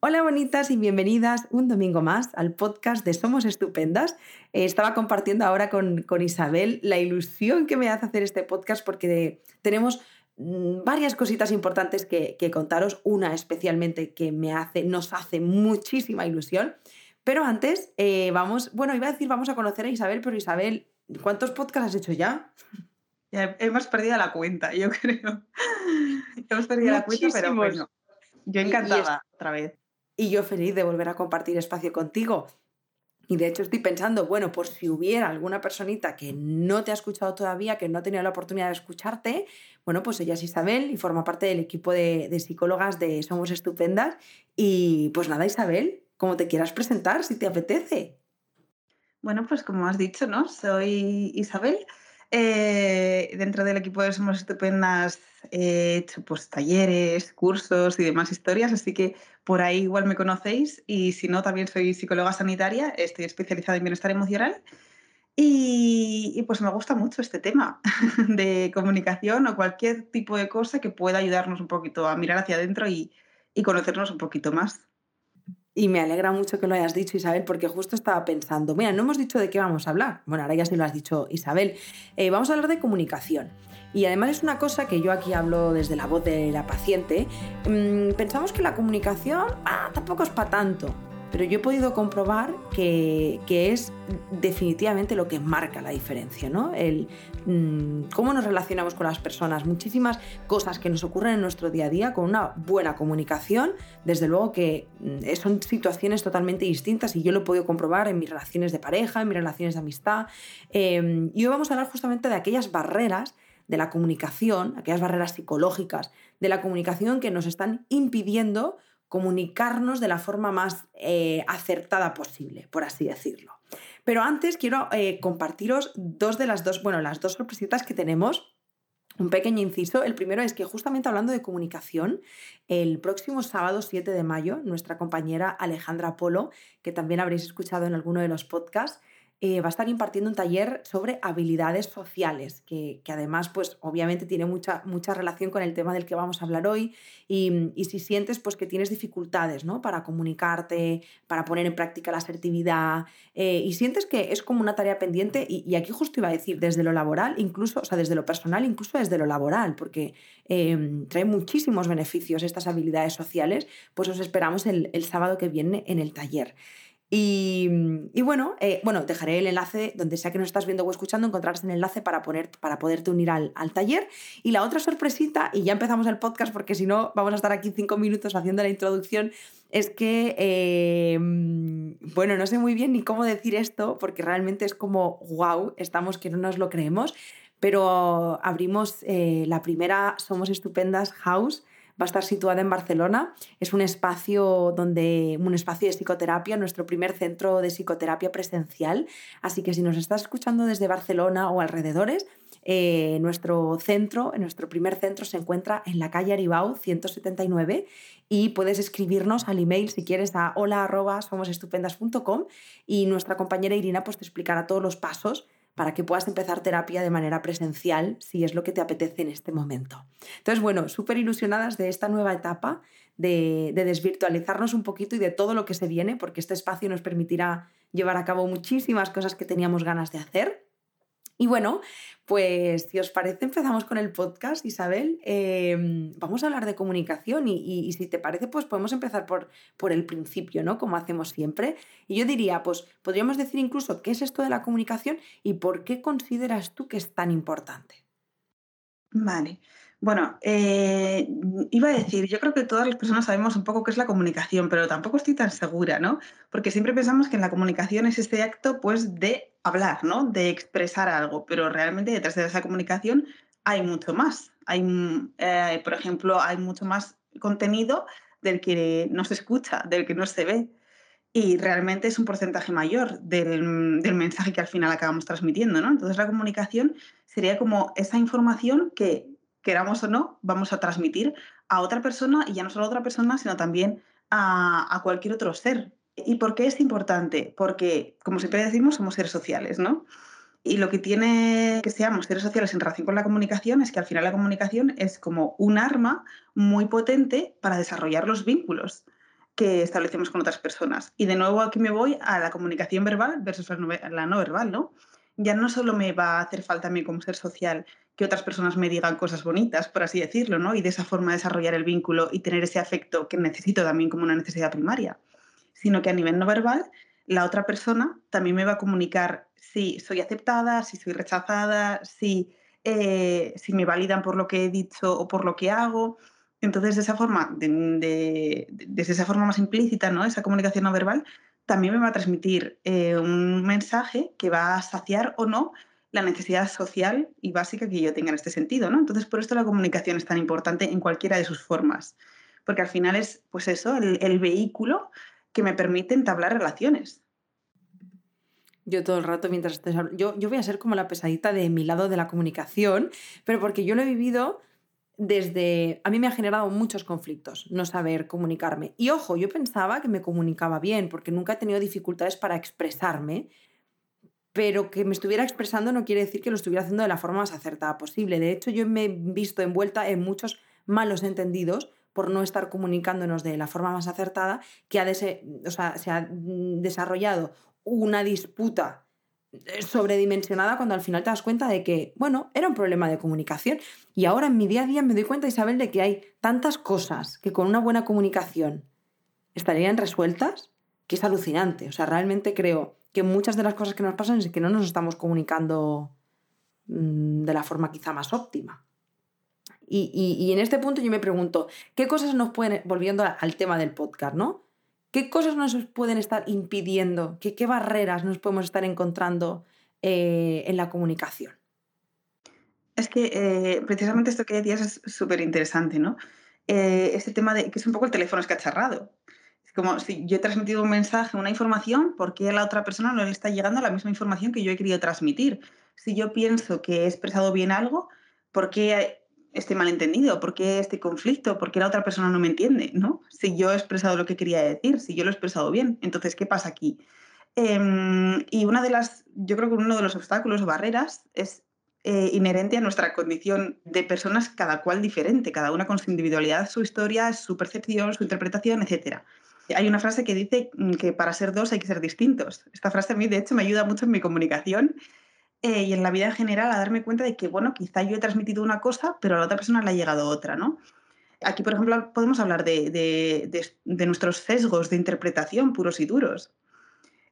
Hola bonitas y bienvenidas un domingo más al podcast de Somos Estupendas. Eh, estaba compartiendo ahora con, Isabel la ilusión que me hace hacer este podcast porque tenemos mm, varias cositas importantes que, contaros. Una especialmente que me hace, nos hace muchísima ilusión. Pero antes, eh, vamos, bueno, iba a decir vamos a conocer a Isabel, pero Isabel, ¿cuántos podcasts has hecho ya? Ya hemos perdido la cuenta, yo creo. hemos perdido la cuenta, pero bueno. Yo encantada otra vez y yo feliz de volver a compartir espacio contigo. Y de hecho estoy pensando, bueno, por si hubiera alguna personita que no te ha escuchado todavía, que no ha tenido la oportunidad de escucharte, bueno, pues ella es Isabel y forma parte del equipo de, de psicólogas de Somos Estupendas. Y pues nada, Isabel, como te quieras presentar, si te apetece. Bueno, pues como has dicho, ¿no? Soy Isabel. Eh, dentro del equipo de Somos Estupendas he hecho pues, talleres, cursos y demás historias, así que por ahí igual me conocéis y si no, también soy psicóloga sanitaria, estoy especializada en bienestar emocional y, pues me gusta mucho este tema de comunicación o cualquier tipo de cosa que pueda ayudarnos un poquito a mirar hacia adentro y conocernos un poquito más. Y me alegra mucho que lo hayas dicho, Isabel, porque justo estaba pensando, mira, no hemos dicho de qué vamos a hablar. Bueno, ahora ya sí lo has dicho, Isabel. Eh, vamos a hablar de comunicación. Y además es una cosa que yo aquí hablo desde la voz de la paciente. Mm, pensamos que la comunicación, ah, tampoco es para tanto pero yo he podido comprobar que, es definitivamente lo que marca la diferencia, ¿no? El cómo nos relacionamos con las personas, muchísimas cosas que nos ocurren en nuestro día a día con una buena comunicación, desde luego que mm, son situaciones totalmente distintas y yo lo he podido comprobar en mis relaciones de pareja, en mis relaciones de amistad. Em, y hoy vamos a hablar justamente de aquellas barreras de la comunicación, aquellas barreras psicológicas de la comunicación que nos están impidiendo comunicarnos de la forma más eh, acertada posible, por así decirlo. Pero antes quiero eh, compartiros dos de las dos, bueno, las dos sorpresitas que tenemos. Un pequeño inciso. El primero es que justamente hablando de comunicación, el próximo sábado 7 de mayo, nuestra compañera Alejandra Polo, que también habréis escuchado en alguno de los podcasts, eh, va a estar impartiendo un taller sobre habilidades sociales, que, además, pues obviamente tiene mucha, mucha relación con el tema del que vamos a hablar hoy. Y, si sientes pues, que tienes dificultades ¿no? para comunicarte, para poner en práctica la asertividad, eh, y sientes que es como una tarea pendiente, y, aquí justo iba a decir, desde lo laboral, incluso, o sea, desde lo personal, incluso desde lo laboral, porque eh, trae muchísimos beneficios estas habilidades sociales, pues os esperamos el, el sábado que viene en el taller. Y, bueno, eh, bueno, dejaré el enlace donde sea que nos estás viendo o escuchando, encontrarás el enlace para, poner, para poderte unir al, taller. Y la otra sorpresita, y ya empezamos el podcast porque si no vamos a estar aquí cinco minutos haciendo la introducción, es que, eh, bueno, no sé muy bien ni cómo decir esto porque realmente es como, wow, estamos que no nos lo creemos, pero abrimos eh, la primera Somos Estupendas House va a estar situada en Barcelona. Es un espacio donde un espacio de psicoterapia, nuestro primer centro de psicoterapia presencial. Así que si nos estás escuchando desde Barcelona o alrededores, eh, nuestro centro, nuestro primer centro se encuentra en la calle Aribau 179 y puedes escribirnos al email si quieres a hola@somosestupendas.com y nuestra compañera Irina pues te explicará todos los pasos para que puedas empezar terapia de manera presencial si es lo que te apetece en este momento. Entonces, bueno, súper ilusionadas de esta nueva etapa, de, de, desvirtualizarnos un poquito y de todo lo que se viene, porque este espacio nos permitirá llevar a cabo muchísimas cosas que teníamos ganas de hacer. Y bueno, pues si os parece, empezamos con el podcast, Isabel. Em, vamos a hablar de comunicación y, si te parece, pues podemos empezar por, por el principio, ¿no? Como hacemos siempre. Y yo diría, pues podríamos decir incluso qué es esto de la comunicación y por qué consideras tú que es tan importante. Vale. Bueno, eh, iba a decir, yo creo que todas las personas sabemos un poco qué es la comunicación, pero tampoco estoy tan segura, ¿no? Porque siempre pensamos que en la comunicación es este acto, pues, de hablar, ¿no? De expresar algo, pero realmente detrás de esa comunicación hay mucho más. Hay, eh, por ejemplo, hay mucho más contenido del que no se escucha, del que no se ve. Y realmente es un porcentaje mayor del, del mensaje que al final acabamos transmitiendo, ¿no? Entonces la comunicación sería como esa información que queramos o no, vamos a transmitir a otra persona y ya no solo a otra persona, sino también a, cualquier otro ser. ¿Y por qué es importante? Porque, como siempre decimos, somos seres sociales, ¿no? Y lo que tiene que seamos seres sociales en relación con la comunicación es que al final la comunicación es como un arma muy potente para desarrollar los vínculos. que establecemos con otras personas. Y de nuevo aquí me voy a la comunicación verbal versus la no verbal, ¿no? Ya no solo me va a hacer falta a mí como ser social que otras personas me digan cosas bonitas, por así decirlo, ¿no? Y de esa forma desarrollar el vínculo y tener ese afecto que necesito también como una necesidad primaria, sino que a nivel no verbal, la otra persona también me va a comunicar si soy aceptada, si soy rechazada, si, eh, si me validan por lo que he dicho o por lo que hago. Entonces, de esa forma, de, desde esa forma más implícita, ¿no? Esa comunicación no verbal, también me va a transmitir eh, un mensaje que va a saciar o no la necesidad social y básica que yo tenga en este sentido, ¿no? Entonces, por esto la comunicación es tan importante en cualquiera de sus formas, porque al final es, pues eso, el, vehículo que me permite entablar relaciones. Yo todo el rato mientras hablando, yo, yo voy a ser como la pesadita de mi lado de la comunicación, pero porque yo lo he vivido desde... A mí me ha generado muchos conflictos no saber comunicarme. Y ojo, yo pensaba que me comunicaba bien, porque nunca he tenido dificultades para expresarme, pero que me estuviera expresando no quiere decir que lo estuviera haciendo de la forma más acertada posible. De hecho, yo me he visto envuelta en muchos malos entendidos por no estar comunicándonos de la forma más acertada, que ha o sea, se ha desarrollado una disputa sobredimensionada cuando al final te das cuenta de que, bueno, era un problema de comunicación. Y ahora en mi día a día me doy cuenta, Isabel, de que hay tantas cosas que con una buena comunicación estarían resueltas, que es alucinante. O sea, realmente creo que muchas de las cosas que nos pasan es que no nos estamos comunicando mm, de la forma quizá más óptima. Y, en este punto yo me pregunto, ¿qué cosas nos pueden, volviendo al tema del podcast, ¿no? ¿Qué cosas nos pueden estar impidiendo? ¿Qué, barreras nos podemos estar encontrando eh, en la comunicación? Es que eh, precisamente esto que decías es súper interesante, ¿no? Eh, este tema de que es un poco el teléfono escacharrado como si yo he transmitido un mensaje, una información, ¿por qué a la otra persona no le está llegando la misma información que yo he querido transmitir? Si yo pienso que he expresado bien algo, ¿por qué este malentendido? ¿Por qué este conflicto? ¿Por qué la otra persona no me entiende? ¿no? Si yo he expresado lo que quería decir, si yo lo he expresado bien, entonces, ¿qué pasa aquí? Em, y una de las, yo creo que uno de los obstáculos o barreras es eh, inherente a nuestra condición de personas, cada cual diferente, cada una con su individualidad, su historia, su percepción, su interpretación, etcétera. Hay una frase que dice mm, que para ser dos hay que ser distintos. Esta frase a mí, de hecho, me ayuda mucho en mi comunicación eh, y en la vida en general a darme cuenta de que, bueno, quizá yo he transmitido una cosa, pero a la otra persona le ha llegado otra, ¿no? Aquí, por ejemplo, podemos hablar de, de, nuestros sesgos de interpretación puros y duros.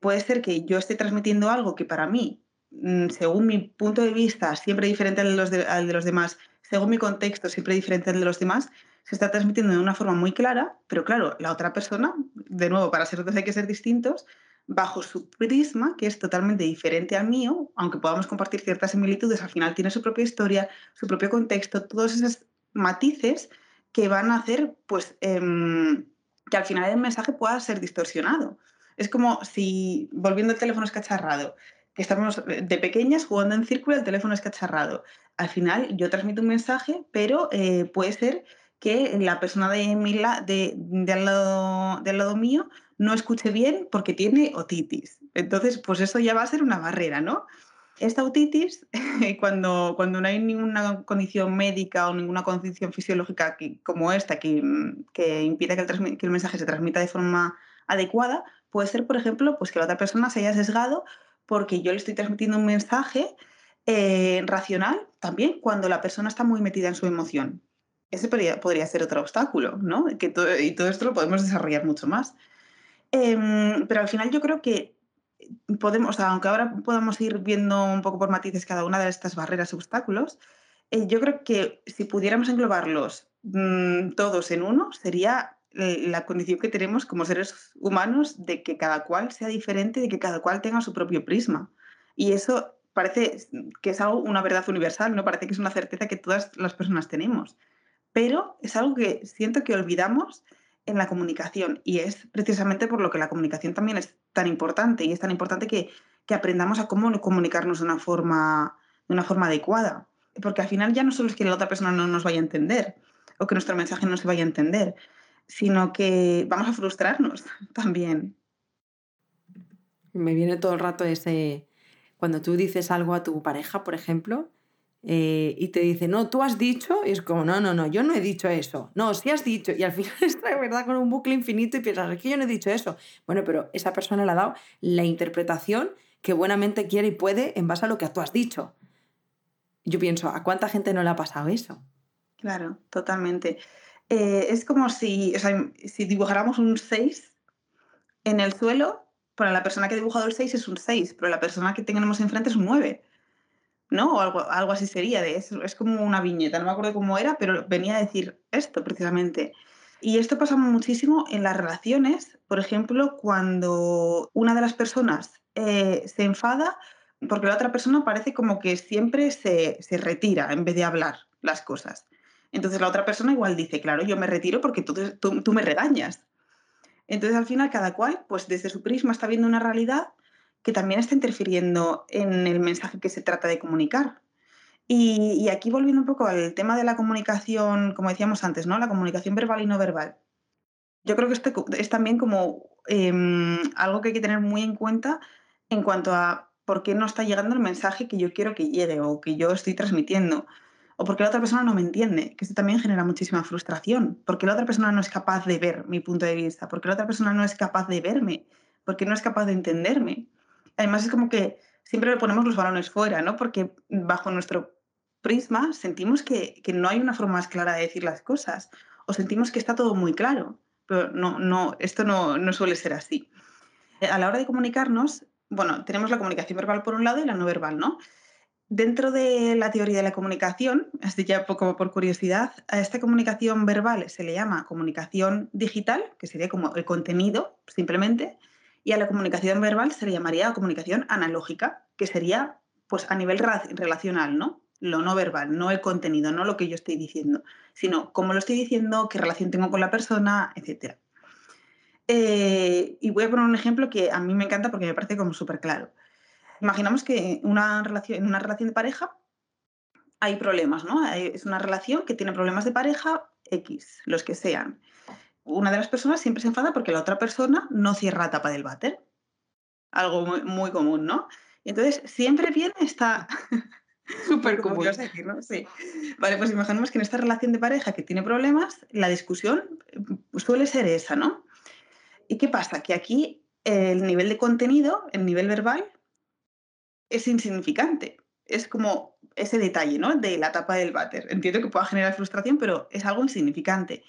Puede ser que yo esté transmitiendo algo que para mí, mm, según mi punto de vista, siempre diferente al de los, de los demás, según mi contexto, siempre diferente al de los demás, se está transmitiendo de una forma muy clara, pero claro, la otra persona, de nuevo, para ser dos hay que ser distintos, bajo su prisma, que es totalmente diferente al mío, aunque podamos compartir ciertas similitudes, al final tiene su propia historia, su propio contexto, todos esos matices que van a hacer pues, em, que al final el mensaje pueda ser distorsionado. Es como si, volviendo al teléfono escacharrado, que estamos de pequeñas jugando en círculo, el teléfono escacharrado. Al final yo transmito un mensaje, pero eh, puede ser que la persona de, mi de, de, al lado, del lado mío no escuche bien porque tiene otitis. Entonces, pues eso ya va a ser una barrera, ¿no? Esta otitis, cuando, cuando no hay ninguna condición médica o ninguna condición fisiológica como esta que, que impida que el, que mensaje se transmita de forma adecuada, puede ser, por ejemplo, pues que la otra persona se haya sesgado porque yo le estoy transmitiendo un mensaje eh, racional también cuando la persona está muy metida en su emoción. Ese podría, ser otro obstáculo, ¿no? Que y todo esto lo podemos desarrollar mucho más. Em, pero al final yo creo que podemos, aunque ahora podamos ir viendo un poco por matices cada una de estas barreras y obstáculos, eh, yo creo que si pudiéramos englobarlos mm, todos en uno, sería la condición que tenemos como seres humanos de que cada cual sea diferente, de que cada cual tenga su propio prisma. Y eso parece que es algo, una verdad universal, ¿no? Parece que es una certeza que todas las personas tenemos pero es algo que siento que olvidamos en la comunicación y es precisamente por lo que la comunicación también es tan importante y es tan importante que, aprendamos a cómo comunicarnos de una, forma, de una forma adecuada. Porque al final ya no solo es que la otra persona no nos vaya a entender o que nuestro mensaje no se vaya a entender, sino que vamos a frustrarnos también. Me viene todo el rato ese, cuando tú dices algo a tu pareja, por ejemplo, eh, y te dice, no, tú has dicho, y es como, no, no, no, yo no he dicho eso. No, sí has dicho. Y al final está verdad con un bucle infinito y piensas, es que yo no he dicho eso. Bueno, pero esa persona le ha dado la interpretación que buenamente quiere y puede en base a lo que tú has dicho. Yo pienso, ¿a cuánta gente no le ha pasado eso? Claro, totalmente. Eh, es como si, si dibujáramos un 6 en el suelo, para la persona que ha dibujado el 6 es un 6, pero la persona que tenemos enfrente es un 9. ¿No? O algo, algo así sería, de es, es como una viñeta, no me acuerdo cómo era, pero venía a decir esto precisamente. Y esto pasa muchísimo en las relaciones, por ejemplo, cuando una de las personas eh, se enfada porque la otra persona parece como que siempre se, se retira en vez de hablar las cosas. Entonces la otra persona igual dice, claro, yo me retiro porque tú, tú, me regañas. Entonces al final cada cual, pues desde su prisma está viendo una realidad que también está interfiriendo en el mensaje que se trata de comunicar. Y, aquí volviendo un poco al tema de la comunicación, como decíamos antes, ¿no? La comunicación verbal y no verbal. Yo creo que esto es también como em, algo que hay que tener muy en cuenta en cuanto a por qué no está llegando el mensaje que yo quiero que llegue o que yo estoy transmitiendo o porque la otra persona no me entiende, que esto también genera muchísima frustración, porque la otra persona no es capaz de ver mi punto de vista, porque la otra persona no es capaz de verme, porque no es capaz de entenderme. Además es como que siempre le ponemos los balones fuera, ¿no? Porque bajo nuestro prisma sentimos que, que no hay una forma más clara de decir las cosas o sentimos que está todo muy claro, pero no, no, esto no, no suele ser así. A la hora de comunicarnos, bueno, tenemos la comunicación verbal por un lado y la no verbal, ¿no? Dentro de la teoría de la comunicación, así ya poco por curiosidad, a esta comunicación verbal se le llama comunicación digital, que sería como el contenido simplemente, y a la comunicación verbal se le llamaría comunicación analógica, que sería pues a nivel relacional, ¿no? Lo no verbal, no el contenido, no lo que yo estoy diciendo, sino cómo lo estoy diciendo, qué relación tengo con la persona, etc. Eh, y voy a poner un ejemplo que a mí me encanta porque me parece como súper claro. Imaginamos que una relación, en una relación de pareja hay problemas, ¿no? es una relación que tiene problemas de pareja X, los que sean. Una de las personas siempre se enfada porque la otra persona no cierra la tapa del váter. Algo muy, común, ¿no? Y entonces siempre viene esta... Súper común. Decir, ¿no? Sí. Vale, pues imaginemos que en esta relación de pareja que tiene problemas, la discusión suele ser esa, ¿no? ¿Y qué pasa? Que aquí el nivel de contenido, el nivel verbal, es insignificante. Es como ese detalle, ¿no? De la tapa del váter. Entiendo que pueda generar frustración, pero es algo insignificante.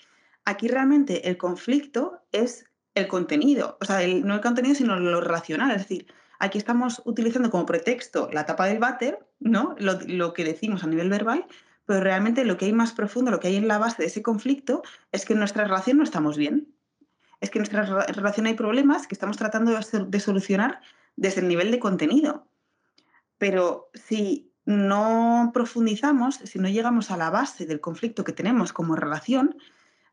Aquí realmente el conflicto es el contenido, o sea, no el contenido, sino lo relacional. Es decir, aquí estamos utilizando como pretexto la tapa del váter, ¿no? Lo, lo que decimos a nivel verbal, pero realmente lo que hay más profundo, lo que hay en la base de ese conflicto, es que en nuestra relación no estamos bien. Es que en nuestra relación hay problemas que estamos tratando de solucionar desde el nivel de contenido. Pero si no profundizamos, si no llegamos a la base del conflicto que tenemos como relación,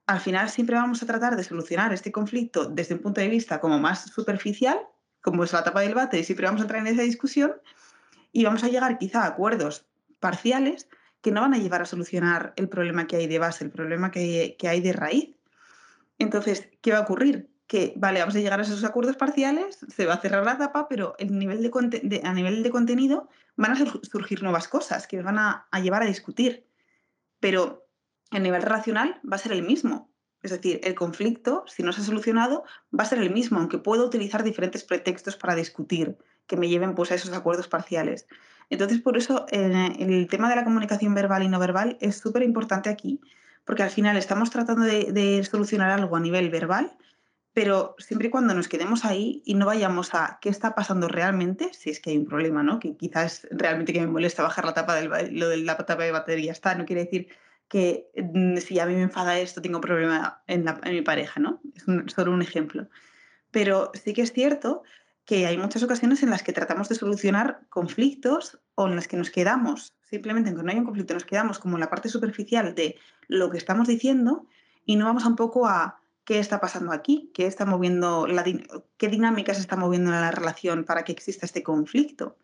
al final siempre vamos a tratar de solucionar este conflicto desde un punto de vista como más superficial, como es la tapa del bate, y siempre vamos a entrar en esa discusión y vamos a llegar quizá a acuerdos parciales que no van a llevar a solucionar el problema que hay de base, el problema que, hay de raíz. Entonces, ¿qué va a ocurrir? que, vale, vamos a llegar a esos acuerdos parciales, se va a cerrar la tapa, pero a nivel de contenido van a surgir nuevas cosas que van a, llevar a discutir. Pero el nivel racional va a ser el mismo. Es decir, el conflicto, si no se ha solucionado, va a ser el mismo, aunque puedo utilizar diferentes pretextos para discutir que me lleven pues, a esos acuerdos parciales. Entonces, por eso el tema de la comunicación verbal y no verbal es súper importante aquí, porque al final estamos tratando de solucionar algo a nivel verbal, pero siempre y cuando nos quedemos ahí y no vayamos a qué está pasando realmente, si es que hay un problema, ¿no? Que quizás realmente que me molesta bajar la tapa del, lo de la tapa de batería está, no quiere decir que mm, si a mí me enfada esto tengo problema en, mi pareja, ¿no? Es solo un ejemplo. Pero sí que es cierto que hay muchas ocasiones en las que tratamos de solucionar conflictos o en las que nos quedamos, simplemente aunque no hay un conflicto, nos quedamos como en la parte superficial de lo que estamos diciendo y no vamos un poco a qué está pasando aquí, qué está moviendo la, qué dinámica se está moviendo en la relación para que exista este conflicto,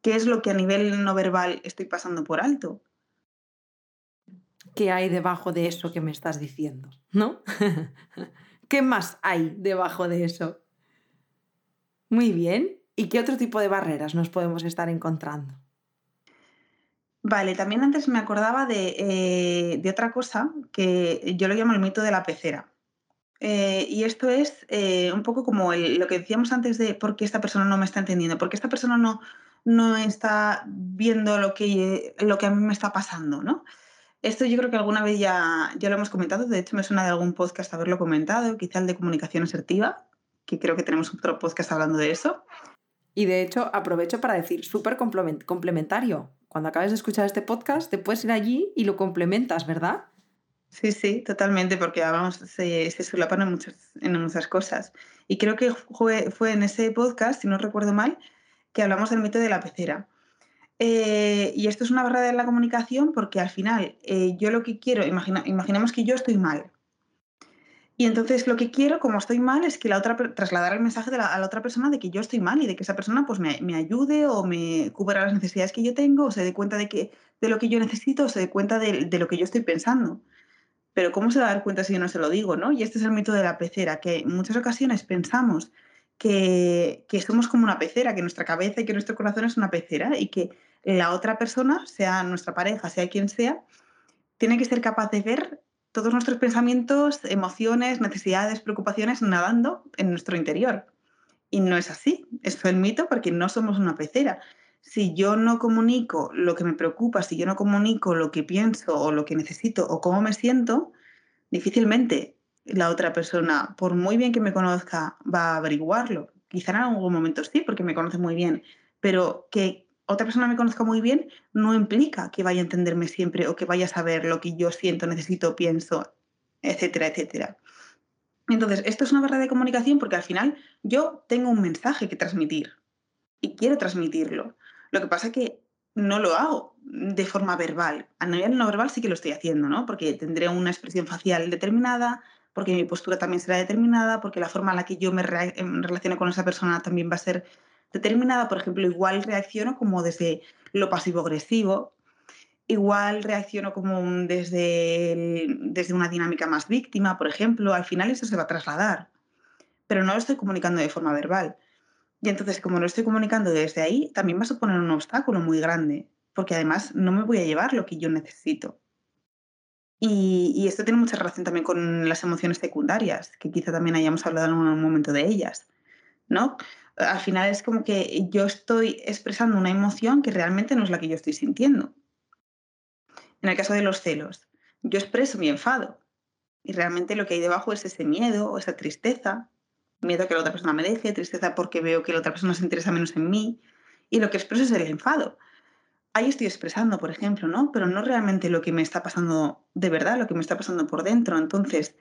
qué es lo que a nivel no verbal estoy pasando por alto. ¿Qué hay debajo de eso que me estás diciendo? ¿No? ¿Qué más hay debajo de eso? Muy bien. ¿Y qué otro tipo de barreras nos podemos estar encontrando? Vale, también antes me acordaba de, eh, de otra cosa que yo lo llamo el mito de la pecera. Eh, y esto es eh, un poco como lo que decíamos antes de por qué esta persona no me está entendiendo, por qué esta persona no, no está viendo lo que, lo que a mí me está pasando, ¿no? Esto yo creo que alguna vez ya, ya lo hemos comentado, de hecho me suena de algún podcast haberlo comentado, quizá el de comunicación asertiva, que creo que tenemos otro podcast hablando de eso. Y de hecho, aprovecho para decir, súper complemen- complementario. Cuando acabes de escuchar este podcast, te puedes ir allí y lo complementas, ¿verdad? Sí, sí, totalmente, porque vamos, se, se solapan en muchas, en muchas cosas. Y creo que fue, fue en ese podcast, si no recuerdo mal, que hablamos del mito de la pecera. Eh, y esto es una barrera de la comunicación porque al final eh, yo lo que quiero, imagina, imaginemos que yo estoy mal. Y entonces lo que quiero, como estoy mal, es que la otra, trasladar el mensaje de la- a la otra persona de que yo estoy mal y de que esa persona pues me, me ayude o me cubra las necesidades que yo tengo o se dé cuenta de, que, de lo que yo necesito o se dé cuenta de, de lo que yo estoy pensando. Pero ¿cómo se va cuenta si yo no se lo digo, no? Y este es el mito de la pecera, que en muchas ocasiones pensamos que, que somos como una pecera, que nuestra cabeza y que nuestro corazón es una pecera y que la otra persona, sea nuestra pareja, sea quien sea, tiene que ser capaz de ver todos nuestros pensamientos, emociones, necesidades, preocupaciones nadando en nuestro interior. Y no es así, es el mito porque no somos una pecera. Si yo no comunico lo que me preocupa, si yo no comunico lo que pienso o lo que necesito o cómo me siento, difícilmente la otra persona, por muy bien que me conozca, va a averiguarlo. Quizá en algún momento sí, porque me conoce muy bien, pero que otra persona me conozca muy bien no implica que vaya a entenderme siempre o que vaya a saber lo que yo siento, necesito, pienso, etcétera, etcétera. Entonces, esto es una barrera de comunicación porque al final yo tengo un mensaje que transmitir y quiero transmitirlo. Lo que pasa es que no lo hago de forma verbal. A nivel no verbal sí que lo estoy haciendo, ¿no? Porque tendré una expresión facial determinada, porque mi postura también será determinada, porque la forma en la que yo me rea- em, relaciono con esa persona también va a ser determinada. Por ejemplo, igual reacciono como desde lo pasivo-agresivo, igual reacciono como desde, desde una dinámica más víctima, por ejemplo. Al final eso se va a trasladar, pero no lo estoy comunicando de forma verbal. Y entonces, como lo estoy comunicando desde ahí, también va a suponer un obstáculo muy grande, porque además no me voy a llevar lo que yo necesito. Y, esto tiene mucha relación también con las emociones secundarias, que quizá también hayamos hablado en algún momento de ellas, ¿no? Al final es como que yo estoy expresando una emoción que realmente no es la que yo estoy sintiendo. En el caso de los celos, yo expreso mi enfado y realmente lo que hay debajo es ese miedo o esa tristeza, miedo que la otra persona me deje, tristeza porque veo que la otra persona se interesa menos en mí y lo que expreso es el enfado. Ahí estoy expresando, por ejemplo, ¿no? Pero no realmente lo que me está pasando de verdad, lo que me está pasando por dentro. Entonces,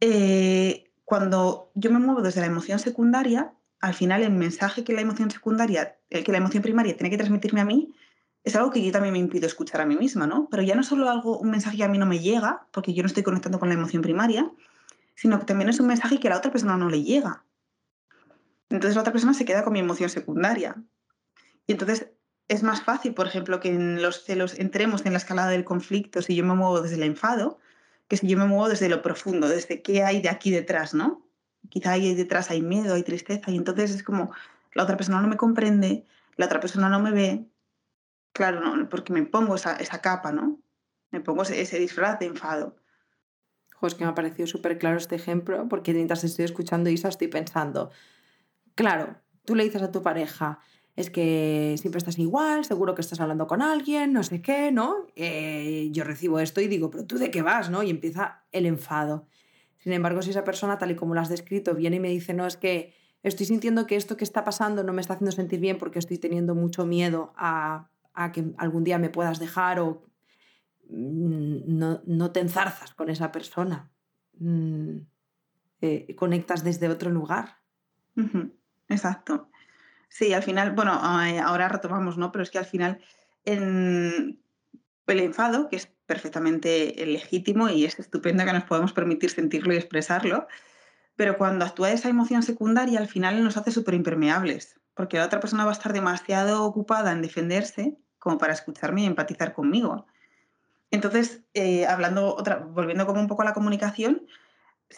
eh, cuando yo me muevo desde la emoción secundaria, al final el mensaje que la emoción secundaria, el que la emoción primaria tiene que transmitirme a mí, es algo que yo también me impido escuchar a mí misma, ¿no? Pero ya no solo algo, un mensaje que a mí no me llega, porque yo no estoy conectando con la emoción primaria, sino que también es un mensaje que a la otra persona no le llega. Entonces la otra persona se queda con mi emoción secundaria. Y entonces es más fácil, por ejemplo, que en los celos entremos en la escalada del conflicto si yo me muevo desde el enfado, que si yo me muevo desde lo profundo, desde qué hay de aquí detrás, ¿no? Quizá ahí detrás hay miedo, hay tristeza, y entonces es como la otra persona no me comprende, la otra persona no me ve, claro, no, porque me pongo esa, esa capa, ¿no? Me pongo ese, disfraz de enfado. Jo, es que me ha parecido súper claro este ejemplo, porque mientras estoy escuchando Isa estoy pensando, claro, tú le dices a tu pareja, es que siempre estás igual, seguro que estás hablando con alguien, no sé qué, ¿no? Eh, yo recibo esto y digo, pero tú de qué vas, ¿no? Y empieza el enfado. Sin embargo, si esa persona, tal y como lo has descrito, viene y me dice, no, es que estoy sintiendo que esto que está pasando no me está haciendo sentir bien porque estoy teniendo mucho miedo a, a que algún día me puedas dejar o mm, no, no te enzarzas con esa persona. Mm, eh, conectas desde otro lugar. Exacto. Sí, al final, bueno, eh, ahora retomamos, ¿no? Pero es que al final en el enfado, que es perfectamente legítimo y es estupendo que nos podamos permitir sentirlo y expresarlo, pero cuando actúa esa emoción secundaria, al final nos hace súper impermeables, porque la otra persona va a estar demasiado ocupada en defenderse como para escucharme y empatizar conmigo. Entonces, eh, hablando otra, volviendo como un poco a la comunicación,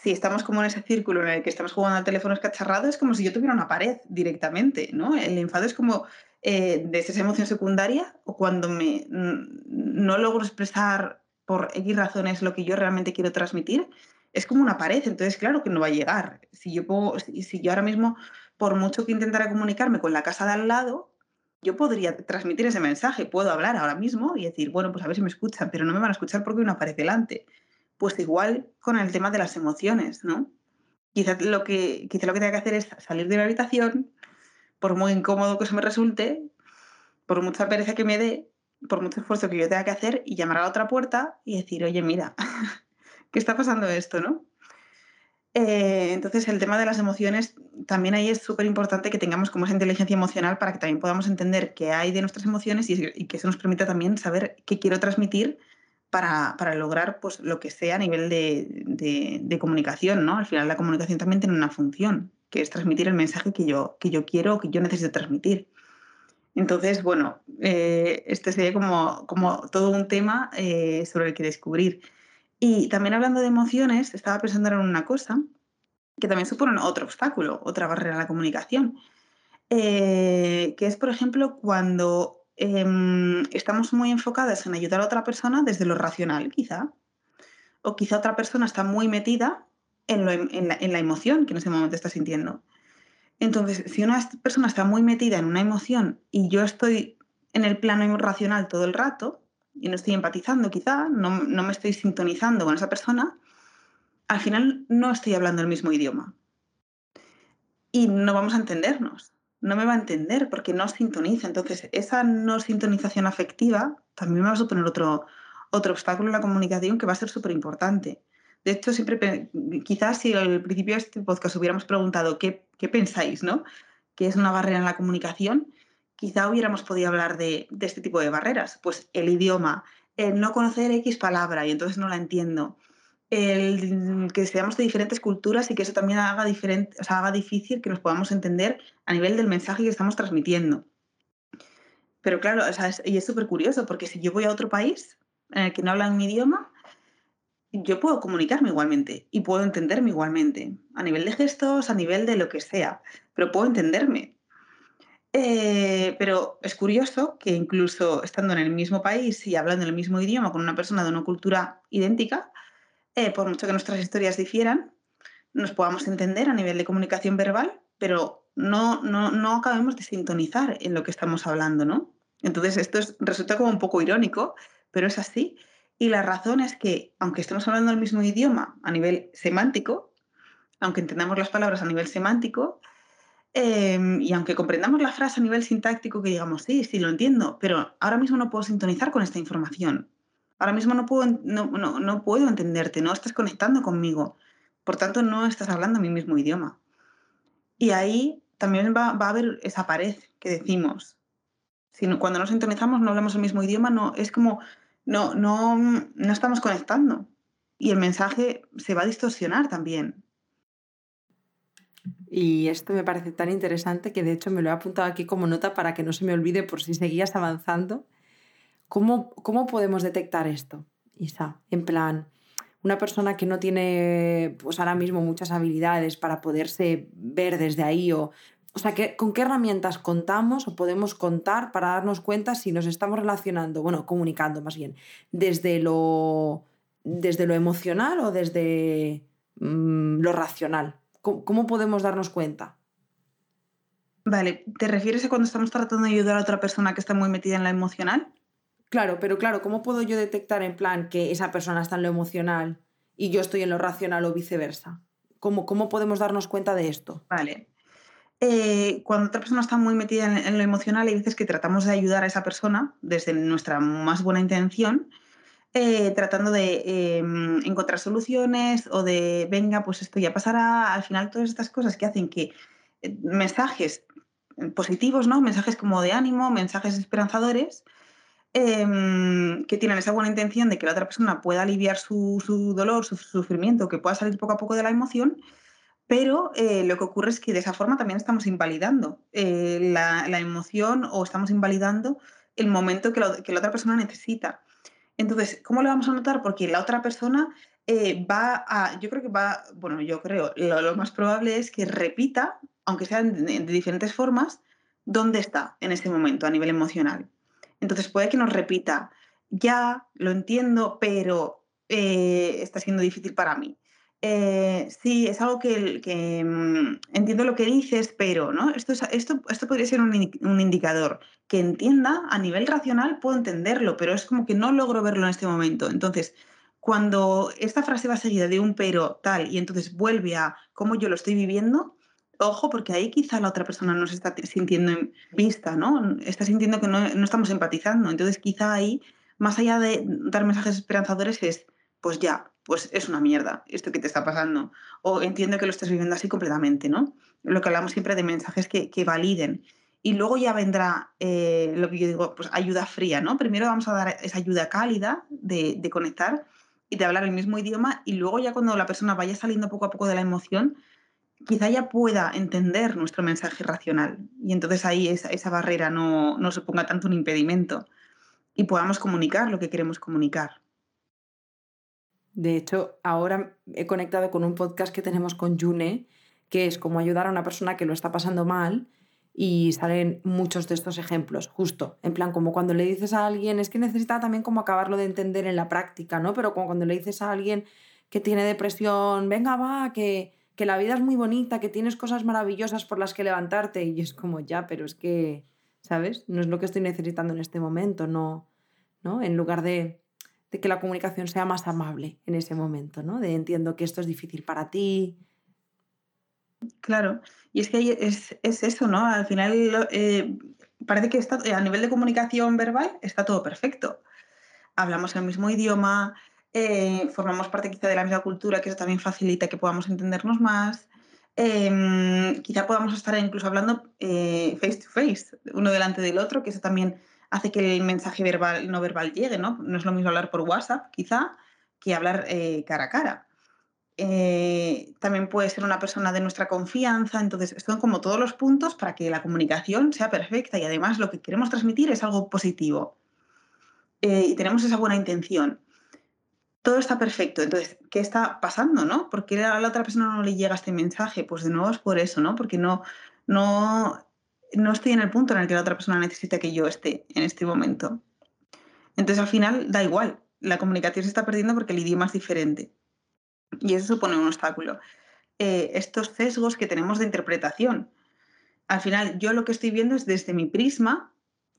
si estamos como en ese círculo en el que estamos jugando al teléfono escacharrado, es como si yo tuviera una pared directamente, ¿no? El enfado es como eh, de esa emoción secundaria o cuando me, no logro expresar por X razones lo que yo realmente quiero transmitir, es como una pared, entonces claro que no va a llegar. Si yo, si yo ahora mismo, por mucho que intentara comunicarme con la casa de al lado, yo podría transmitir ese mensaje, puedo hablar ahora mismo y decir, bueno, pues a ver si me escuchan, pero no me van a escuchar porque hay una pared delante. Pues igual con el tema de las emociones, ¿no? Quizás lo que, quizá lo que tenga que hacer es salir de la habitación, por muy incómodo que eso me resulte, por mucha pereza que me dé, por mucho esfuerzo que yo tenga que hacer, y llamar a la otra puerta y decir, oye, mira, ¿qué está pasando esto, no? Eh, entonces, el tema de las emociones, también ahí es súper importante que tengamos como esa inteligencia emocional para que también podamos entender qué hay de nuestras emociones y, que eso nos permita también saber qué quiero transmitir para, lograr pues, lo que sea a nivel de, comunicación, ¿no? Al final la comunicación también tiene una función, que es transmitir el mensaje que yo, que yo quiero o que yo necesito transmitir. Entonces, bueno, eh, este sería como, como todo un tema eh, sobre el que descubrir. Y también hablando de emociones, estaba pensando en una cosa que también supone otro obstáculo, otra barrera a la comunicación, eh, que es, por ejemplo, cuando Em, estamos muy enfocadas en ayudar a otra persona desde lo racional, quizá. O quizá otra persona está muy metida en, la, emoción que en ese momento está sintiendo. Entonces, si una persona está muy metida en una emoción y yo estoy en el plano racional todo el rato y no estoy empatizando quizá, no, no me estoy sintonizando con esa persona, al final no estoy hablando el mismo idioma. Y no vamos a entendernos no me va a entender porque no sintoniza. Entonces, esa no sintonización afectiva también me va a suponer otro, otro obstáculo en la comunicación que va a ser súper importante. De hecho, siempre, quizás si al principio de este podcast hubiéramos preguntado qué, qué pensáis, ¿no? ¿Qué es una barrera en la comunicación? Quizá hubiéramos podido hablar de, de este tipo de barreras. Pues el idioma, el no conocer X palabra y entonces no la entiendo el que seamos de diferentes culturas y que eso también haga, diferente, haga difícil que nos podamos entender a nivel del mensaje que estamos transmitiendo. Pero claro, y es súper curioso, porque si yo voy a otro país en el que no hablan mi idioma, yo puedo comunicarme igualmente y puedo entenderme igualmente, a nivel de gestos, a nivel de lo que sea, pero puedo entenderme. Eh, pero es curioso que incluso estando en el mismo país y hablando el mismo idioma con una persona de una cultura idéntica, eh, por mucho que nuestras historias difieran, nos podamos entender a nivel de comunicación verbal, pero no, no, no acabemos de sintonizar en lo que estamos hablando, ¿no? Entonces, esto resulta como un poco irónico, pero es así. Y la razón es que, aunque estemos hablando el mismo idioma a nivel semántico, aunque entendamos las palabras a nivel semántico, em, y aunque comprendamos la frase a nivel sintáctico, que digamos, sí, sí, lo entiendo, pero ahora mismo no puedo sintonizar con esta información ahora mismo no puedo, no, no, puedo entenderte, no estás conectando conmigo, por tanto no estás hablando mi mismo idioma. Y ahí también va, a haber esa pared que decimos. Si cuando nos sintonizamos no hablamos el mismo idioma, no, es como no, no, no estamos conectando. Y el mensaje se va a distorsionar también. Y esto me parece tan interesante que de hecho me lo he apuntado aquí como nota para que no se me olvide por si seguías avanzando. ¿Cómo, podemos detectar esto, Isa? En plan, una persona que no tiene pues ahora mismo muchas habilidades para poderse ver desde ahí o o sea, ¿con qué herramientas contamos o podemos contar para darnos cuenta si nos estamos relacionando, bueno, comunicando más bien, desde lo, desde lo emocional o desde mm, lo racional? ¿Cómo, podemos darnos cuenta? Vale, ¿te refieres a cuando estamos tratando de ayudar a otra persona que está muy metida en la emocional? Claro, pero claro, ¿cómo puedo yo detectar en plan que esa persona está en lo emocional y yo estoy en lo racional o viceversa? ¿Cómo, cómo podemos darnos cuenta de esto? Vale. Eh, cuando otra persona está muy metida en, lo emocional, hay veces que tratamos de ayudar a esa persona desde nuestra más buena intención, eh, tratando de em, encontrar soluciones o de, venga, pues esto ya pasará. Al final, todas estas cosas que hacen que eh, mensajes positivos, ¿no? Mensajes como de ánimo, mensajes esperanzadores, Em, que tienen esa buena intención de que la otra persona pueda aliviar su, dolor, su, sufrimiento, que pueda salir poco a poco de la emoción, pero eh, lo que ocurre es que de esa forma también estamos invalidando eh, la, emoción o estamos invalidando el momento que, la otra persona necesita. Entonces, ¿cómo lo vamos a notar? Porque la otra persona eh, va a, yo creo que va, bueno, yo creo, lo, más probable es que repita, aunque sean de diferentes formas, dónde está en ese momento a nivel emocional. Entonces puede que nos repita, ya lo entiendo, pero eh, está siendo difícil para mí. Eh, sí, es algo que, mm, entiendo lo que dices, pero ¿no? esto, esto, esto podría ser un, un, indicador que entienda a nivel racional, puedo entenderlo, pero es como que no logro verlo en este momento. Entonces, cuando esta frase va seguida de un pero tal y entonces vuelve a cómo yo lo estoy viviendo, ojo, porque ahí quizá la otra persona no se está sintiendo vista, ¿no? Está sintiendo que no, no estamos empatizando. Entonces, quizá ahí, más allá de dar mensajes esperanzadores, es, pues ya, pues es una mierda esto que te está pasando. O entiendo que lo estés viviendo así completamente, ¿no? Lo que hablamos siempre de mensajes que, validen. Y luego ya vendrá eh, lo que yo digo, pues ayuda fría, ¿no? Primero vamos a dar esa ayuda cálida de, de, conectar y de hablar el mismo idioma y luego ya cuando la persona vaya saliendo poco a poco de la emoción, quizá ya pueda entender nuestro mensaje racional y entonces ahí esa, esa barrera no, no se ponga tanto un impedimento y podamos comunicar lo que queremos comunicar. De hecho, ahora he conectado con un podcast que tenemos con June, que es cómo ayudar a una persona que lo está pasando mal y salen muchos de estos ejemplos, justo, en plan como cuando le dices a alguien, es que necesita también como acabarlo de entender en la práctica, ¿no? Pero como cuando le dices a alguien que tiene depresión, venga, va, que, que la vida es muy bonita, que tienes cosas maravillosas por las que levantarte y es como ya, pero es que, ¿sabes? No es lo que estoy necesitando en este momento, no, ¿no? En lugar de de que la comunicación sea más amable en ese momento, ¿no? De entiendo que esto es difícil para ti. Claro, y es que es, es eso, ¿no? Al final eh, parece que está, a nivel de comunicación verbal está todo perfecto. Hablamos el mismo idioma, eh, formamos parte quizá de la misma cultura, que eso también facilita que podamos entendernos más. Em, quizá podamos estar incluso hablando eh, face to face, uno delante del otro, que eso también hace que el mensaje verbal, no verbal llegue, ¿no? No es lo mismo hablar por WhatsApp, quizá, que hablar eh, cara a cara. Eh, también puede ser una persona de nuestra confianza, entonces son como todos los puntos para que la comunicación sea perfecta y además lo que queremos transmitir es algo positivo eh, y tenemos esa buena intención. Todo está perfecto, entonces, ¿qué está pasando, no? ¿Por qué a la otra persona no le llega este mensaje? Pues de nuevo es por eso, ¿no? Porque no, no no estoy en el punto en el que la otra persona necesita que yo esté en este momento. Entonces al final da igual, la comunicación se está perdiendo porque el idioma es diferente. Y eso supone un obstáculo. Eh, estos sesgos que tenemos de interpretación. Al final yo lo que estoy viendo es desde mi prisma,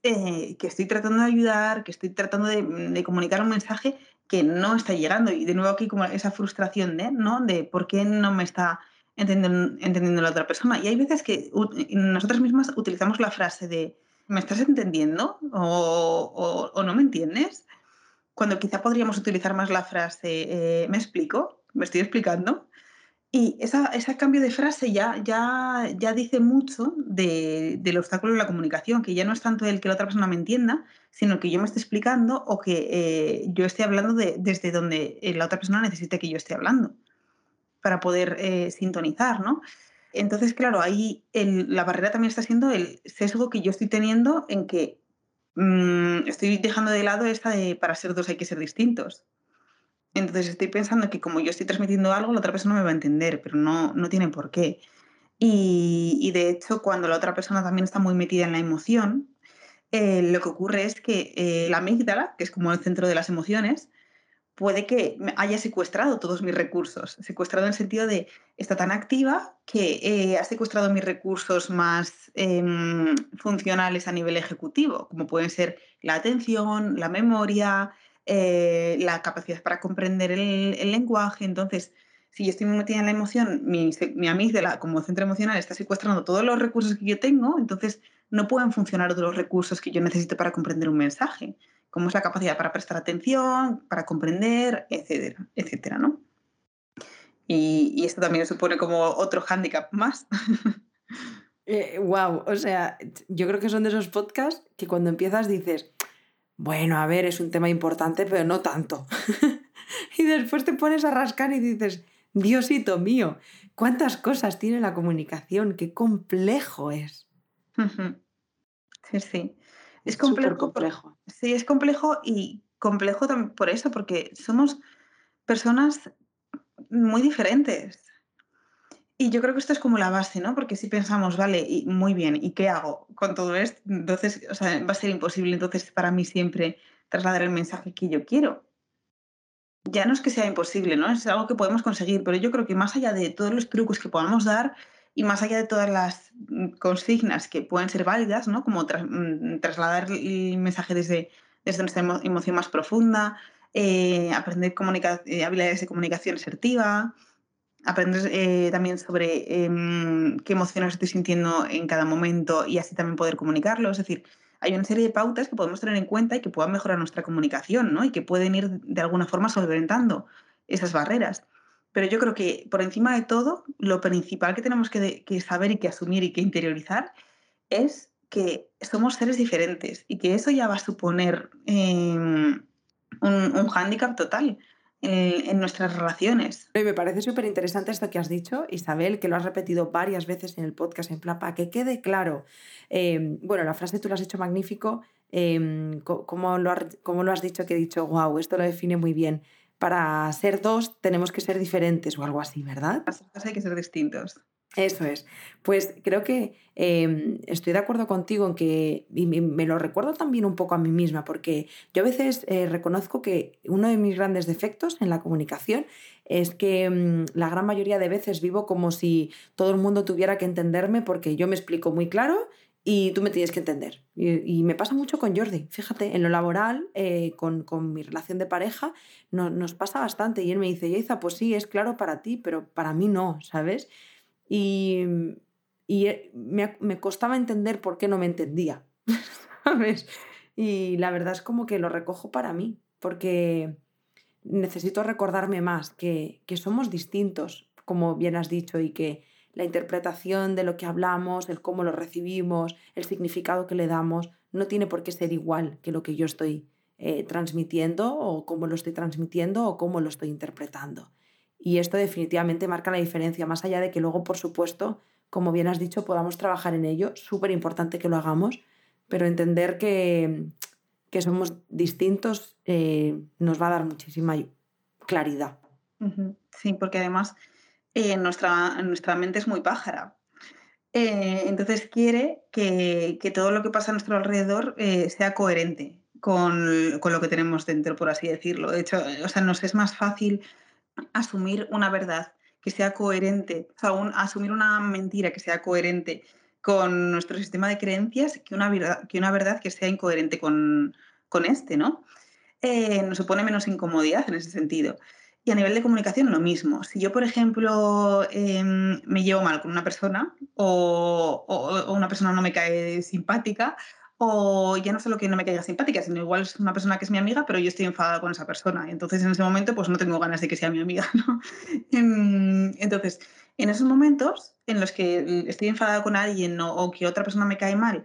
eh, que estoy tratando de ayudar, que estoy tratando de, comunicar un mensaje que no está llegando. Y de nuevo aquí como esa frustración de, ¿no? de por qué no me está entendiendo, la otra persona. Y hay veces que nosotras mismas utilizamos la frase de ¿me estás entendiendo? o, no me entiendes? Cuando quizá podríamos utilizar más la frase eh, ¿me explico? ¿Me estoy explicando? Y esa, ese cambio de frase ya, ya, ya dice mucho del obstáculo de la comunicación, que ya no es tanto el que la otra persona me entienda, sino que yo me esté explicando o que eh, yo esté hablando desde donde eh, la otra persona necesite que yo esté hablando para poder eh, sintonizar, ¿no? Entonces, claro, ahí la barrera también está siendo el sesgo que yo estoy teniendo en que mm, estoy dejando de lado esta de para ser dos hay que ser distintos. Entonces estoy pensando que como yo estoy transmitiendo algo, la otra persona me va a entender, pero no, no tiene por qué. Y, de hecho, cuando la otra persona también está muy metida en la emoción, eh, lo que ocurre es que eh, la amígdala, que es como el centro de las emociones, puede que haya secuestrado todos mis recursos. Secuestrado en el sentido de, está tan activa que eh, ha secuestrado mis recursos más em, funcionales a nivel ejecutivo, como pueden ser la atención, la memoria, eh, la capacidad para comprender el, lenguaje. Entonces, si yo estoy metida en la emoción, mi, mi amígdala como centro emocional está secuestrando todos los recursos que yo tengo, entonces no pueden funcionar otros recursos que yo necesito para comprender un mensaje como es la capacidad para prestar atención, para comprender, etcétera, etcétera, ¿no? Y, esto también supone como otro hándicap más. wow, eh, o sea, yo creo que son de esos podcasts que cuando empiezas dices, bueno, a ver, es un tema importante, pero no tanto. y después te pones a rascar y dices, Diosito mío, cuántas cosas tiene la comunicación, qué complejo es. Sí, sí. Es complejo. Sí, es complejo y complejo también por eso, porque somos personas muy diferentes. Y yo creo que esto es como la base, ¿no? Porque si pensamos, vale, y muy bien, ¿y qué hago con todo esto? Entonces, o sea, va a ser imposible entonces para mí siempre trasladar el mensaje que yo quiero. Ya no es que sea imposible, ¿no? Es algo que podemos conseguir, pero yo creo que más allá de todos los trucos que podamos dar y más allá de todas las mm, consignas que pueden ser válidas, ¿no? Como mm, trasladar el mensaje desde, desde nuestra emoción más profunda, eh, aprender eh, habilidades de comunicación asertiva, aprender eh, también sobre em, qué emociones estoy sintiendo en cada momento y así también poder comunicarlo. Es decir, hay una serie de pautas que podemos tener en cuenta y que puedan mejorar nuestra comunicación ¿no? y que pueden ir de alguna forma solventando esas barreras. Pero yo creo que por encima de todo, lo principal que tenemos que, saber y que asumir y que interiorizar es que somos seres diferentes y que eso ya va a suponer em, un, un hándicap total en nuestras relaciones. Me parece súper interesante esto que has dicho, Isabel, que lo has repetido varias veces en el podcast, en plan, que quede claro. Em, bueno, la frase tú lo has hecho magnífico. Eh, lo, como lo has dicho, que he dicho, wow, esto lo define muy bien. Para ser dos tenemos que ser diferentes o algo así, ¿verdad? Hay que ser distintos. Eso es. Pues creo que em, estoy de acuerdo contigo en que, y me lo recuerdo también un poco a mí misma, porque yo a veces eh, reconozco que uno de mis grandes defectos en la comunicación es que mm, la gran mayoría de veces vivo como si todo el mundo tuviera que entenderme porque yo me explico muy claro y tú me tienes que entender. Y, me pasa mucho con Jordi. Fíjate, en lo laboral, eh, con, mi relación de pareja, nos pasa bastante. Y él me dice, Yaiza, pues sí, es claro para ti, pero para mí no, ¿sabes? Y, y eh, me, me, costaba entender por qué no me entendía, ¿sabes? Y la verdad es como que lo recojo para mí, porque necesito recordarme más que, que somos distintos, como bien has dicho, y que la interpretación de lo que hablamos, el cómo lo recibimos, el significado que le damos, no tiene por qué ser igual que lo que yo estoy eh, transmitiendo o cómo lo estoy transmitiendo o cómo lo estoy interpretando. Y esto definitivamente marca la diferencia, más allá de que luego, por supuesto, como bien has dicho, podamos trabajar en ello, súper importante que lo hagamos, pero entender que, que somos distintos eh, nos va a dar muchísima claridad. Sí, porque además eh, nuestra, nuestra mente es muy pájara. Eh, entonces quiere que, que, todo lo que pasa a nuestro alrededor sea coherente con, con, lo que tenemos dentro, por así decirlo. De hecho, o sea, nos es más fácil asumir una verdad que sea coherente, o sea, asumir una mentira que sea coherente con nuestro sistema de creencias que una verdad que, una verdad que sea incoherente con, este, ¿no? Eh, nos supone menos incomodidad en ese sentido. Y a nivel de comunicación lo mismo. Si yo, por ejemplo, em, me llevo mal con una persona o, o, una persona no me cae simpática, o ya no solo que no me caiga simpática, sino igual es una persona que es mi amiga, pero yo estoy enfadada con esa persona. Y entonces en ese momento pues no tengo ganas de que sea mi amiga. Em, entonces, en esos momentos en los que estoy enfadada con alguien o que otra persona me cae mal,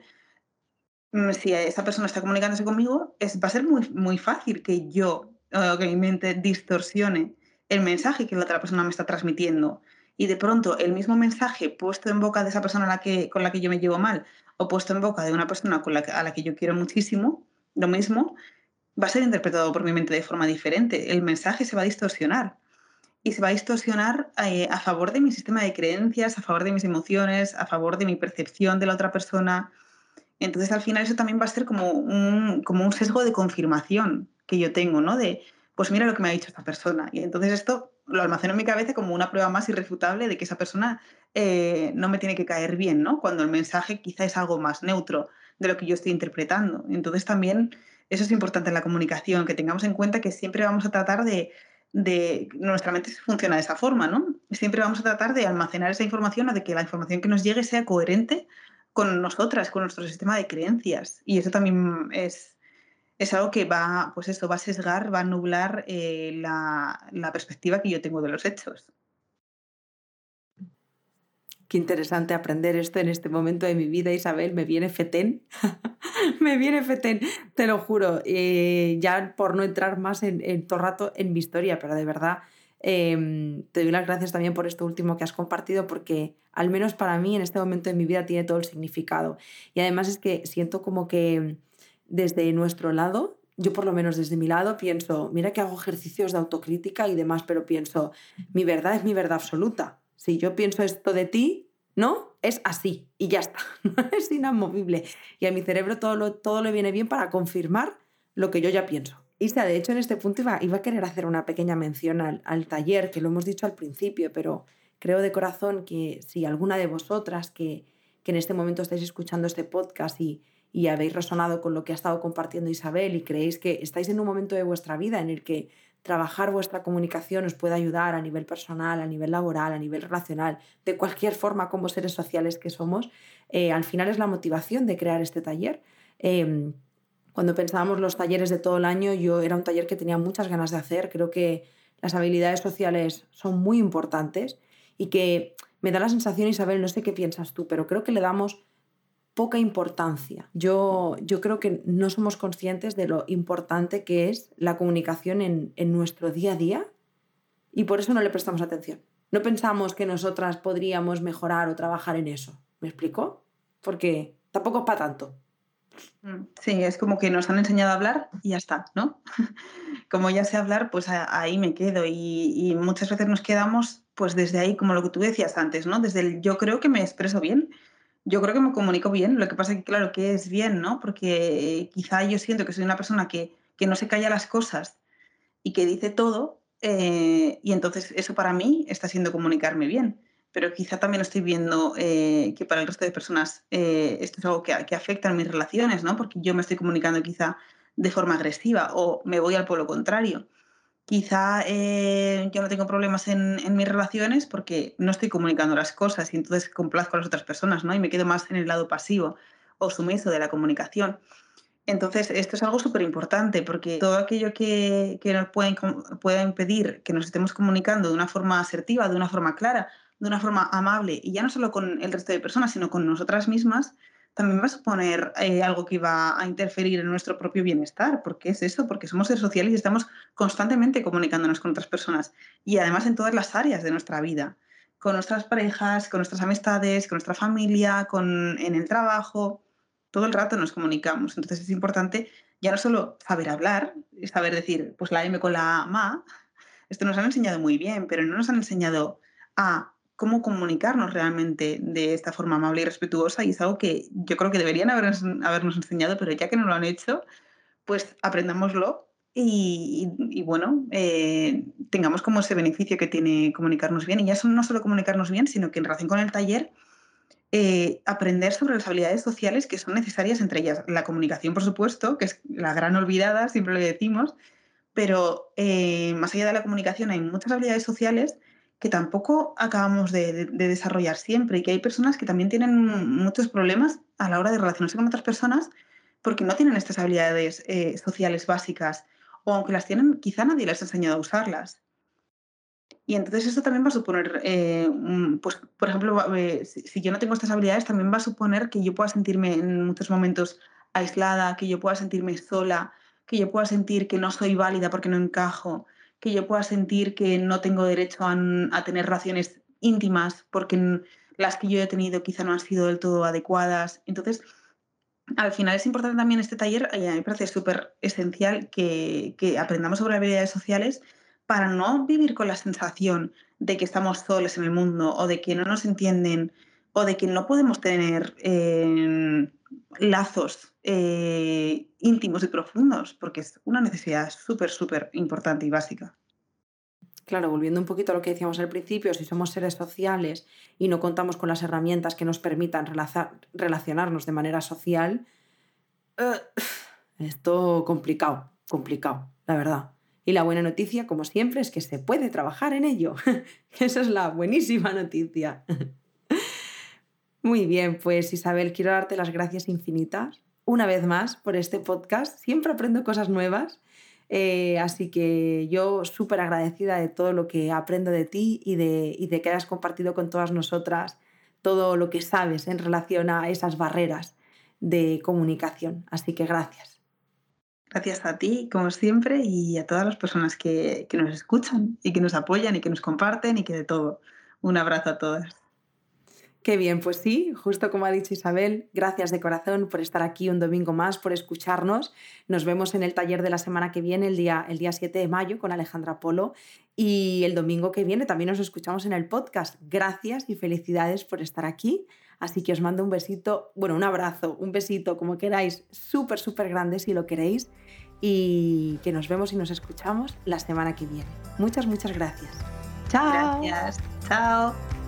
mm, si esa persona está comunicándose conmigo, es, va a ser muy, muy fácil que yo, que mi mente distorsione el mensaje que la otra persona me está transmitiendo. Y de pronto el mismo mensaje puesto en boca de esa persona con la que yo me llevo mal o puesto en boca de una persona con la a la que yo quiero muchísimo, lo mismo, va a ser interpretado por mi mente de forma diferente. El mensaje se va a distorsionar y se va a distorsionar eh, a favor de mi sistema de creencias, a favor de mis emociones, a favor de mi percepción de la otra persona. Entonces, al final, eso también va a ser como un, como un sesgo de confirmación que yo tengo, ¿no? De, pues mira lo que me ha dicho esta persona. Y entonces esto lo almaceno en mi cabeza como una prueba más irrefutable de que esa persona eh, no me tiene que caer bien, ¿no? Cuando el mensaje quizá es algo más neutro de lo que yo estoy interpretando. Entonces también eso es importante en la comunicación, que tengamos en cuenta que siempre vamos a tratar de, de nuestra mente funciona de esa forma, ¿no? Siempre vamos a tratar de almacenar esa información o de que la información que nos llegue sea coherente con nosotras, con nuestro sistema de creencias. Y eso también es, es algo que va, pues eso, va a sesgar, va a nublar eh, la, perspectiva que yo tengo de los hechos. Qué interesante aprender esto en este momento de mi vida, Isabel. Me viene fetén. me viene fetén, te lo juro. Eh, ya por no entrar más en, todo rato en mi historia, pero de verdad em, te doy las gracias también por esto último que has compartido, porque al menos para mí en este momento de mi vida tiene todo el significado. Y además es que siento como que desde nuestro lado, yo por lo menos desde mi lado pienso, mira que hago ejercicios de autocrítica y demás, pero pienso, mi verdad es mi verdad absoluta, Si yo pienso esto de ti, ¿no? Es así y ya está, es inamovible. Y a mi cerebro todo, todo le viene bien para confirmar lo que yo ya pienso. Isa, de hecho, en este punto iba, iba a querer hacer una pequeña mención al, al, taller, que lo hemos dicho al principio, pero creo de corazón que si alguna de vosotras que, que en este momento estáis escuchando este podcast y, y habéis resonado con lo que ha estado compartiendo Isabel y creéis que estáis en un momento de vuestra vida en el que trabajar vuestra comunicación os puede ayudar a nivel personal, a nivel laboral, a nivel relacional, de cualquier forma como seres sociales que somos, eh, al final es la motivación de crear este taller. Eh, cuando pensábamos los talleres de todo el año, yo era un taller que tenía muchas ganas de hacer. Creo que las habilidades sociales son muy importantes y que me da la sensación, Isabel, no sé qué piensas tú, pero creo que le damos poca importancia. Yo, yo creo que no somos conscientes de lo importante que es la comunicación en, en nuestro día a día y por eso no le prestamos atención. No pensamos que nosotras podríamos mejorar o trabajar en eso. ¿Me explico? Porque tampoco es para tanto. Mm, sí, es como que nos han enseñado a hablar y ya está, ¿no? Como ya sé hablar, pues ahí me quedo y, muchas veces nos quedamos pues desde ahí, como lo que tú decías antes, ¿no? Desde el yo creo que me expreso bien, yo creo que me comunico bien, lo que pasa es que claro, que es bien, ¿no? Porque quizá yo siento que soy una persona que, que no se calla las cosas y que dice todo eh, y entonces eso para mí está siendo comunicarme bien pero quizá también estoy viendo eh, que para el resto de personas eh, esto es algo que, que, afecta en mis relaciones, ¿no? Porque yo me estoy comunicando quizá de forma agresiva o me voy al polo contrario. Quizá eh, yo no tengo problemas en, mis relaciones porque no estoy comunicando las cosas y entonces complazco a las otras personas, ¿no? Y me quedo más en el lado pasivo o sumiso de la comunicación. Entonces, esto es algo súper importante porque todo aquello que, que nos puede, puede impedir que nos estemos comunicando de una forma asertiva, de una forma clara, de una forma amable y ya no solo con el resto de personas, sino con nosotras mismas, también va a suponer eh, algo que va a interferir en nuestro propio bienestar. ¿Por qué es eso? Porque somos seres sociales y estamos constantemente comunicándonos con otras personas y además en todas las áreas de nuestra vida, con nuestras parejas, con nuestras amistades, con nuestra familia, con, en el trabajo. Todo el rato nos comunicamos. Entonces es importante ya no solo saber hablar, saber decir, pues la M con la MA, esto nos han enseñado muy bien, pero no nos han enseñado a cómo comunicarnos realmente de esta forma amable y respetuosa y es algo que yo creo que deberían habernos, habernos enseñado, pero ya que no lo han hecho, pues aprendámoslo y, bueno, eh, tengamos como ese beneficio que tiene comunicarnos bien. Y ya no solo comunicarnos bien, sino que en relación con el taller, eh, aprender sobre las habilidades sociales que son necesarias, entre ellas la comunicación, por supuesto, que es la gran olvidada, siempre lo decimos, pero eh, más allá de la comunicación hay muchas habilidades sociales que tampoco acabamos de, desarrollar siempre y que hay personas que también tienen muchos problemas a la hora de relacionarse con otras personas porque no tienen estas habilidades eh, sociales básicas o aunque las tienen, quizá nadie les ha enseñado a usarlas. Y entonces esto también va a suponer, eh, pues, por ejemplo, eh, si, yo no tengo estas habilidades, también va a suponer que yo pueda sentirme en muchos momentos aislada, que yo pueda sentirme sola, que yo pueda sentir que no soy válida porque no encajo, que yo pueda sentir que no tengo derecho a, tener relaciones íntimas porque las que yo he tenido quizá no han sido del todo adecuadas. Entonces, al final es importante también este taller, y a mí me parece súper esencial que, que, aprendamos sobre habilidades sociales para no vivir con la sensación de que estamos solos en el mundo o de que no nos entienden o de que no podemos tener eh, lazos eh, íntimos y profundos, porque es una necesidad súper, súper importante y básica. Claro, volviendo un poquito a lo que decíamos al principio, si somos seres sociales y no contamos con las herramientas que nos permitan relacionarnos de manera social, uh, esto complicado, complicado, la verdad. Y la buena noticia, como siempre, es que se puede trabajar en ello. Esa es la buenísima noticia. Muy bien, pues Isabel, quiero darte las gracias infinitas una vez más por este podcast. Siempre aprendo cosas nuevas. Eh, así que yo súper agradecida de todo lo que aprendo de ti y de, y de que hayas compartido con todas nosotras todo lo que sabes en relación a esas barreras de comunicación. Así que gracias. Gracias a ti, como siempre, y a todas las personas que, que nos escuchan y que nos apoyan y que nos comparten y que de todo. Un abrazo a todas. Qué bien, pues sí, justo como ha dicho Isabel, gracias de corazón por estar aquí un domingo más, por escucharnos. Nos vemos en el taller de la semana que viene, el día, el día 7 de mayo, con Alejandra Polo. Y el domingo que viene también nos escuchamos en el podcast. Gracias y felicidades por estar aquí. Así que os mando un besito, bueno, un abrazo, un besito, como queráis, súper, súper grande si lo queréis. Y que nos vemos y nos escuchamos la semana que viene. Muchas, muchas gracias. Chao. Gracias. Chao.